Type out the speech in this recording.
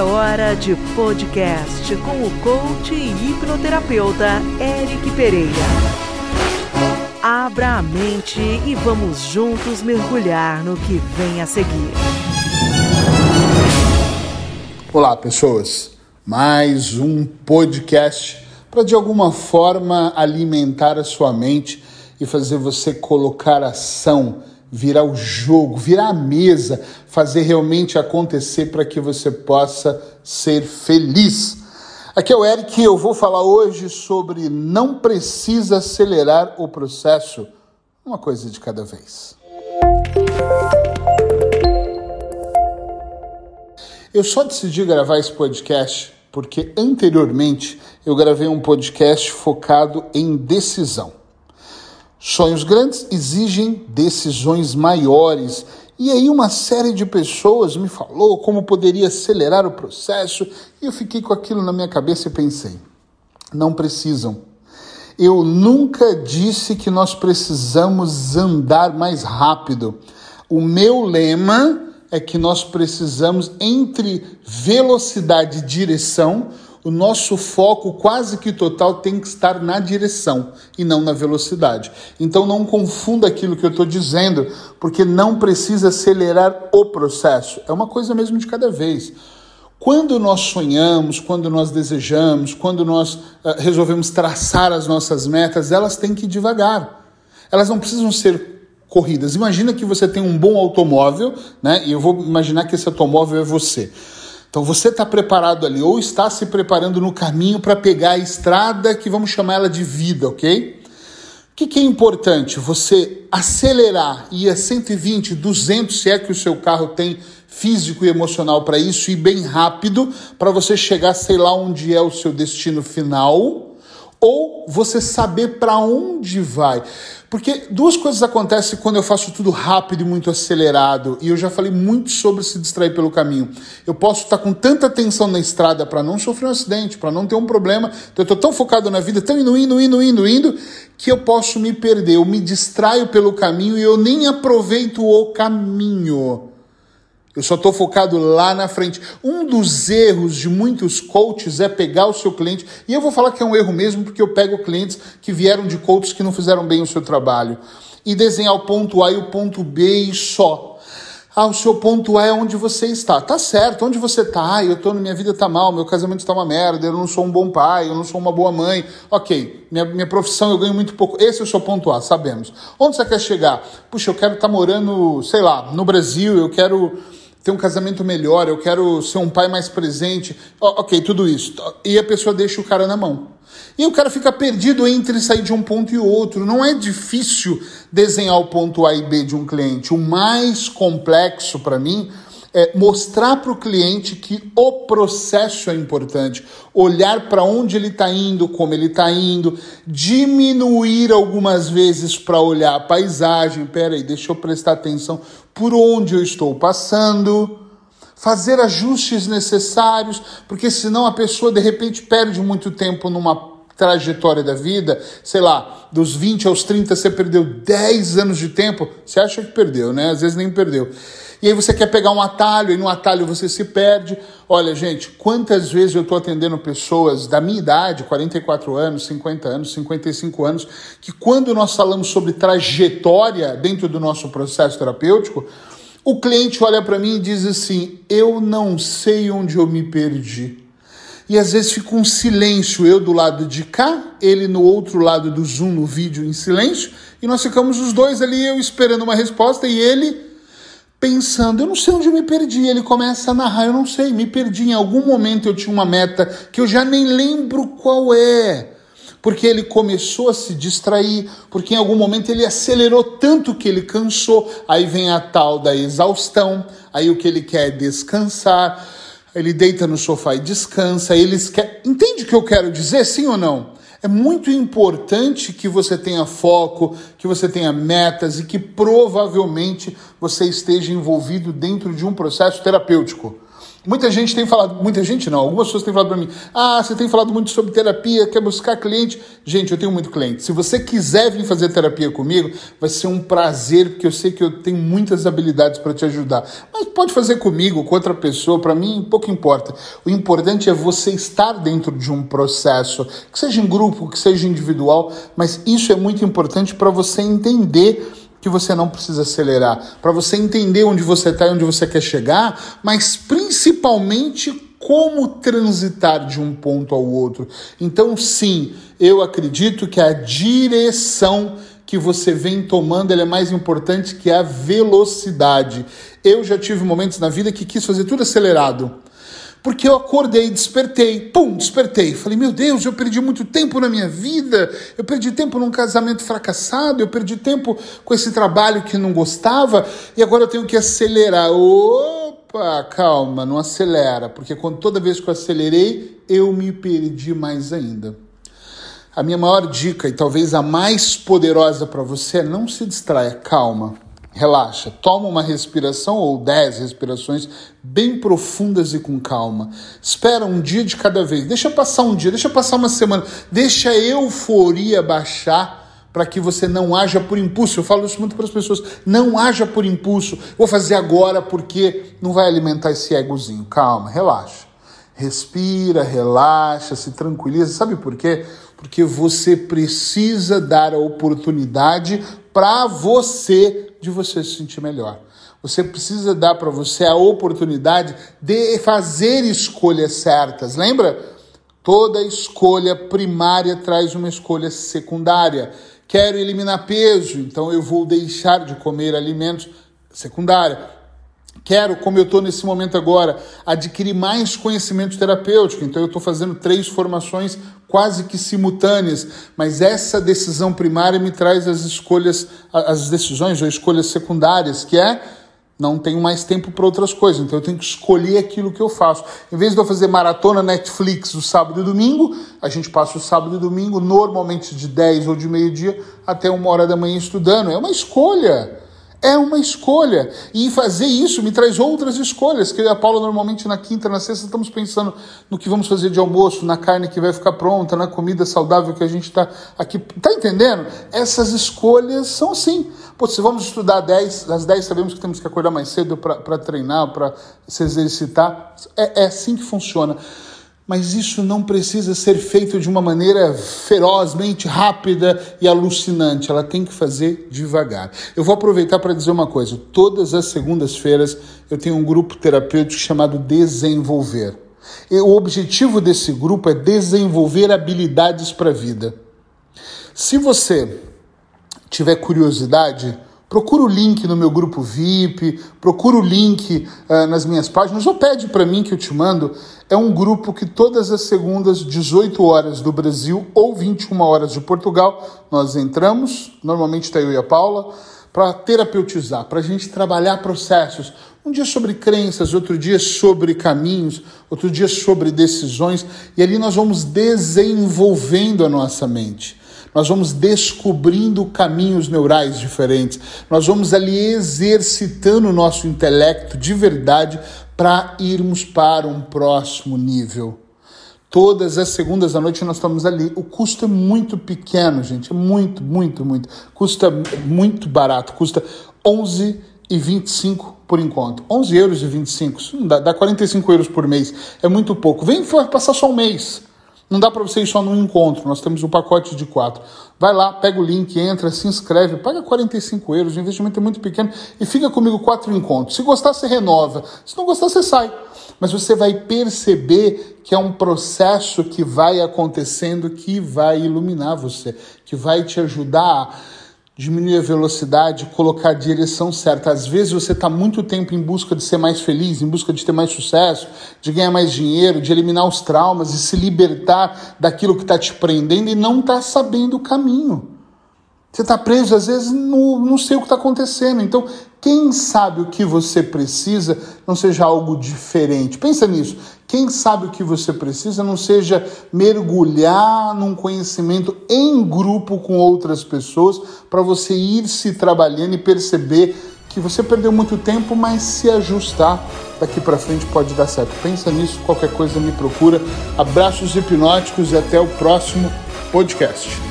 É hora de podcast com o coach e hipnoterapeuta Eric Pereira. Abra a mente e vamos juntos mergulhar no que vem a seguir. Olá, pessoas. Mais um podcast para de alguma forma alimentar a sua mente e fazer você colocar ação virar o jogo, virar a mesa, fazer realmente acontecer para que você possa ser feliz. Aqui é o Eric e eu vou falar hoje sobre não precisa acelerar o processo, uma coisa de cada vez. Eu só decidi gravar esse podcast porque anteriormente eu gravei um podcast focado em decisão. Sonhos grandes exigem decisões maiores. E aí uma série de pessoas me falou como poderia acelerar o processo, e eu fiquei com aquilo na minha cabeça e pensei: não precisam. Eu nunca disse que nós precisamos andar mais rápido. O meu lema é que nós precisamos entre velocidade e direção o nosso foco quase que total tem que estar na direção e não na velocidade. Então não confunda aquilo que eu estou dizendo, porque não precisa acelerar o processo. É uma coisa mesmo de cada vez. Quando nós sonhamos, quando nós desejamos, quando nós uh, resolvemos traçar as nossas metas, elas têm que ir devagar. Elas não precisam ser corridas. Imagina que você tem um bom automóvel, né? E eu vou imaginar que esse automóvel é você. Então você está preparado ali, ou está se preparando no caminho para pegar a estrada que vamos chamar ela de vida, ok? O que, que é importante? Você acelerar e a 120, 200, se é que o seu carro tem físico e emocional para isso, e bem rápido, para você chegar, sei lá, onde é o seu destino final ou você saber para onde vai. Porque duas coisas acontecem quando eu faço tudo rápido e muito acelerado, e eu já falei muito sobre se distrair pelo caminho. Eu posso estar com tanta atenção na estrada para não sofrer um acidente, para não ter um problema, então eu estou tão focado na vida, tão indo, indo, indo, indo, indo, que eu posso me perder. Eu me distraio pelo caminho e eu nem aproveito o caminho. Eu só estou focado lá na frente. Um dos erros de muitos coaches é pegar o seu cliente, e eu vou falar que é um erro mesmo, porque eu pego clientes que vieram de coaches que não fizeram bem o seu trabalho, e desenhar o ponto A e o ponto B e só. Ah, o seu ponto A é onde você está. Tá certo, onde você está? Ah, eu tô, minha vida tá mal, meu casamento está uma merda, eu não sou um bom pai, eu não sou uma boa mãe. Ok, minha, minha profissão eu ganho muito pouco. Esse é o seu ponto A, sabemos. Onde você quer chegar? Puxa, eu quero estar tá morando, sei lá, no Brasil, eu quero ter um casamento melhor, eu quero ser um pai mais presente. Oh, ok, tudo isso. E a pessoa deixa o cara na mão. E o cara fica perdido entre sair de um ponto e outro. Não é difícil desenhar o ponto A e B de um cliente. O mais complexo para mim é mostrar para o cliente que o processo é importante, olhar para onde ele está indo, como ele está indo, diminuir algumas vezes para olhar a paisagem. Peraí, deixa eu prestar atenção por onde eu estou passando. Fazer ajustes necessários, porque senão a pessoa de repente perde muito tempo numa trajetória da vida, sei lá, dos 20 aos 30 você perdeu 10 anos de tempo, você acha que perdeu, né? Às vezes nem perdeu. E aí você quer pegar um atalho e no atalho você se perde. Olha, gente, quantas vezes eu estou atendendo pessoas da minha idade, 44 anos, 50 anos, 55 anos, que quando nós falamos sobre trajetória dentro do nosso processo terapêutico, o cliente olha para mim e diz assim: Eu não sei onde eu me perdi. E às vezes fica um silêncio, eu do lado de cá, ele no outro lado do Zoom no vídeo em silêncio, e nós ficamos os dois ali, eu esperando uma resposta e ele pensando, eu não sei onde eu me perdi. Ele começa a narrar, eu não sei, me perdi. Em algum momento eu tinha uma meta que eu já nem lembro qual é. Porque ele começou a se distrair, porque em algum momento ele acelerou tanto que ele cansou. Aí vem a tal da exaustão, aí o que ele quer é descansar. Ele deita no sofá e descansa. Eles quer... Entende o que eu quero dizer, sim ou não? É muito importante que você tenha foco, que você tenha metas e que provavelmente você esteja envolvido dentro de um processo terapêutico. Muita gente tem falado, muita gente não, algumas pessoas têm falado para mim: ah, você tem falado muito sobre terapia, quer buscar cliente. Gente, eu tenho muito cliente. Se você quiser vir fazer terapia comigo, vai ser um prazer, porque eu sei que eu tenho muitas habilidades para te ajudar. Mas pode fazer comigo, com outra pessoa, para mim pouco importa. O importante é você estar dentro de um processo, que seja em grupo, que seja individual, mas isso é muito importante para você entender que você não precisa acelerar, para você entender onde você está e onde você quer chegar, mas principalmente como transitar de um ponto ao outro. Então, sim, eu acredito que a direção que você vem tomando é mais importante que a velocidade. Eu já tive momentos na vida que quis fazer tudo acelerado. Porque eu acordei, despertei, pum, despertei. Falei, meu Deus, eu perdi muito tempo na minha vida, eu perdi tempo num casamento fracassado, eu perdi tempo com esse trabalho que não gostava e agora eu tenho que acelerar. Opa, calma, não acelera, porque quando toda vez que eu acelerei, eu me perdi mais ainda. A minha maior dica e talvez a mais poderosa para você é não se distraia, calma Relaxa, toma uma respiração ou dez respirações bem profundas e com calma. Espera um dia de cada vez. Deixa passar um dia, deixa passar uma semana. Deixa a euforia baixar para que você não haja por impulso. Eu falo isso muito para as pessoas. Não haja por impulso. Vou fazer agora porque não vai alimentar esse egozinho. Calma, relaxa. Respira, relaxa, se tranquiliza. Sabe por quê? Porque você precisa dar a oportunidade para você de você se sentir melhor. Você precisa dar para você a oportunidade de fazer escolhas certas. Lembra? Toda escolha primária traz uma escolha secundária. Quero eliminar peso, então eu vou deixar de comer alimentos secundária. Quero, como eu estou nesse momento agora, adquirir mais conhecimento terapêutico. Então, eu estou fazendo três formações quase que simultâneas, mas essa decisão primária me traz as escolhas, as decisões ou escolhas secundárias, que é não tenho mais tempo para outras coisas, então eu tenho que escolher aquilo que eu faço. Em vez de eu fazer maratona Netflix o sábado e domingo, a gente passa o sábado e domingo, normalmente de 10 ou de meio-dia até uma hora da manhã estudando. É uma escolha. É uma escolha. E fazer isso me traz outras escolhas. Que eu e a Paula, normalmente na quinta, na sexta, estamos pensando no que vamos fazer de almoço, na carne que vai ficar pronta, na comida saudável que a gente está aqui. Tá entendendo? Essas escolhas são assim. Pô, se vamos estudar 10, às 10 sabemos que temos que acordar mais cedo para treinar, para se exercitar. É, é assim que funciona mas isso não precisa ser feito de uma maneira ferozmente rápida e alucinante. Ela tem que fazer devagar. Eu vou aproveitar para dizer uma coisa: todas as segundas-feiras eu tenho um grupo terapêutico chamado Desenvolver. E o objetivo desse grupo é desenvolver habilidades para a vida. Se você tiver curiosidade, Procura o link no meu grupo VIP, procura o link uh, nas minhas páginas, ou pede para mim que eu te mando. É um grupo que todas as segundas, 18 horas do Brasil ou 21 horas de Portugal, nós entramos, normalmente está eu e a Paula, para terapeutizar, para a gente trabalhar processos. Um dia sobre crenças, outro dia sobre caminhos, outro dia sobre decisões, e ali nós vamos desenvolvendo a nossa mente nós vamos descobrindo caminhos neurais diferentes, nós vamos ali exercitando o nosso intelecto de verdade para irmos para um próximo nível. Todas as segundas da noite nós estamos ali. O custo é muito pequeno, gente. É muito, muito, muito. Custa muito barato. Custa 11 e 25 por enquanto. 11 euros e 25. Dá, dá 45 euros por mês. É muito pouco. Vem passar só um mês. Não dá para você ir só num encontro, nós temos um pacote de quatro. Vai lá, pega o link, entra, se inscreve, paga 45 euros, o investimento é muito pequeno e fica comigo quatro encontros. Se gostar, você renova. Se não gostar, você sai. Mas você vai perceber que é um processo que vai acontecendo que vai iluminar você, que vai te ajudar diminuir a velocidade, colocar a direção certa. Às vezes você está muito tempo em busca de ser mais feliz, em busca de ter mais sucesso, de ganhar mais dinheiro, de eliminar os traumas e se libertar daquilo que está te prendendo e não está sabendo o caminho. Você está preso, às vezes, no, não sei o que está acontecendo. Então, quem sabe o que você precisa não seja algo diferente. Pensa nisso. Quem sabe o que você precisa não seja mergulhar num conhecimento em grupo com outras pessoas para você ir se trabalhando e perceber que você perdeu muito tempo, mas se ajustar daqui para frente pode dar certo. Pensa nisso, qualquer coisa me procura. Abraços hipnóticos e até o próximo podcast.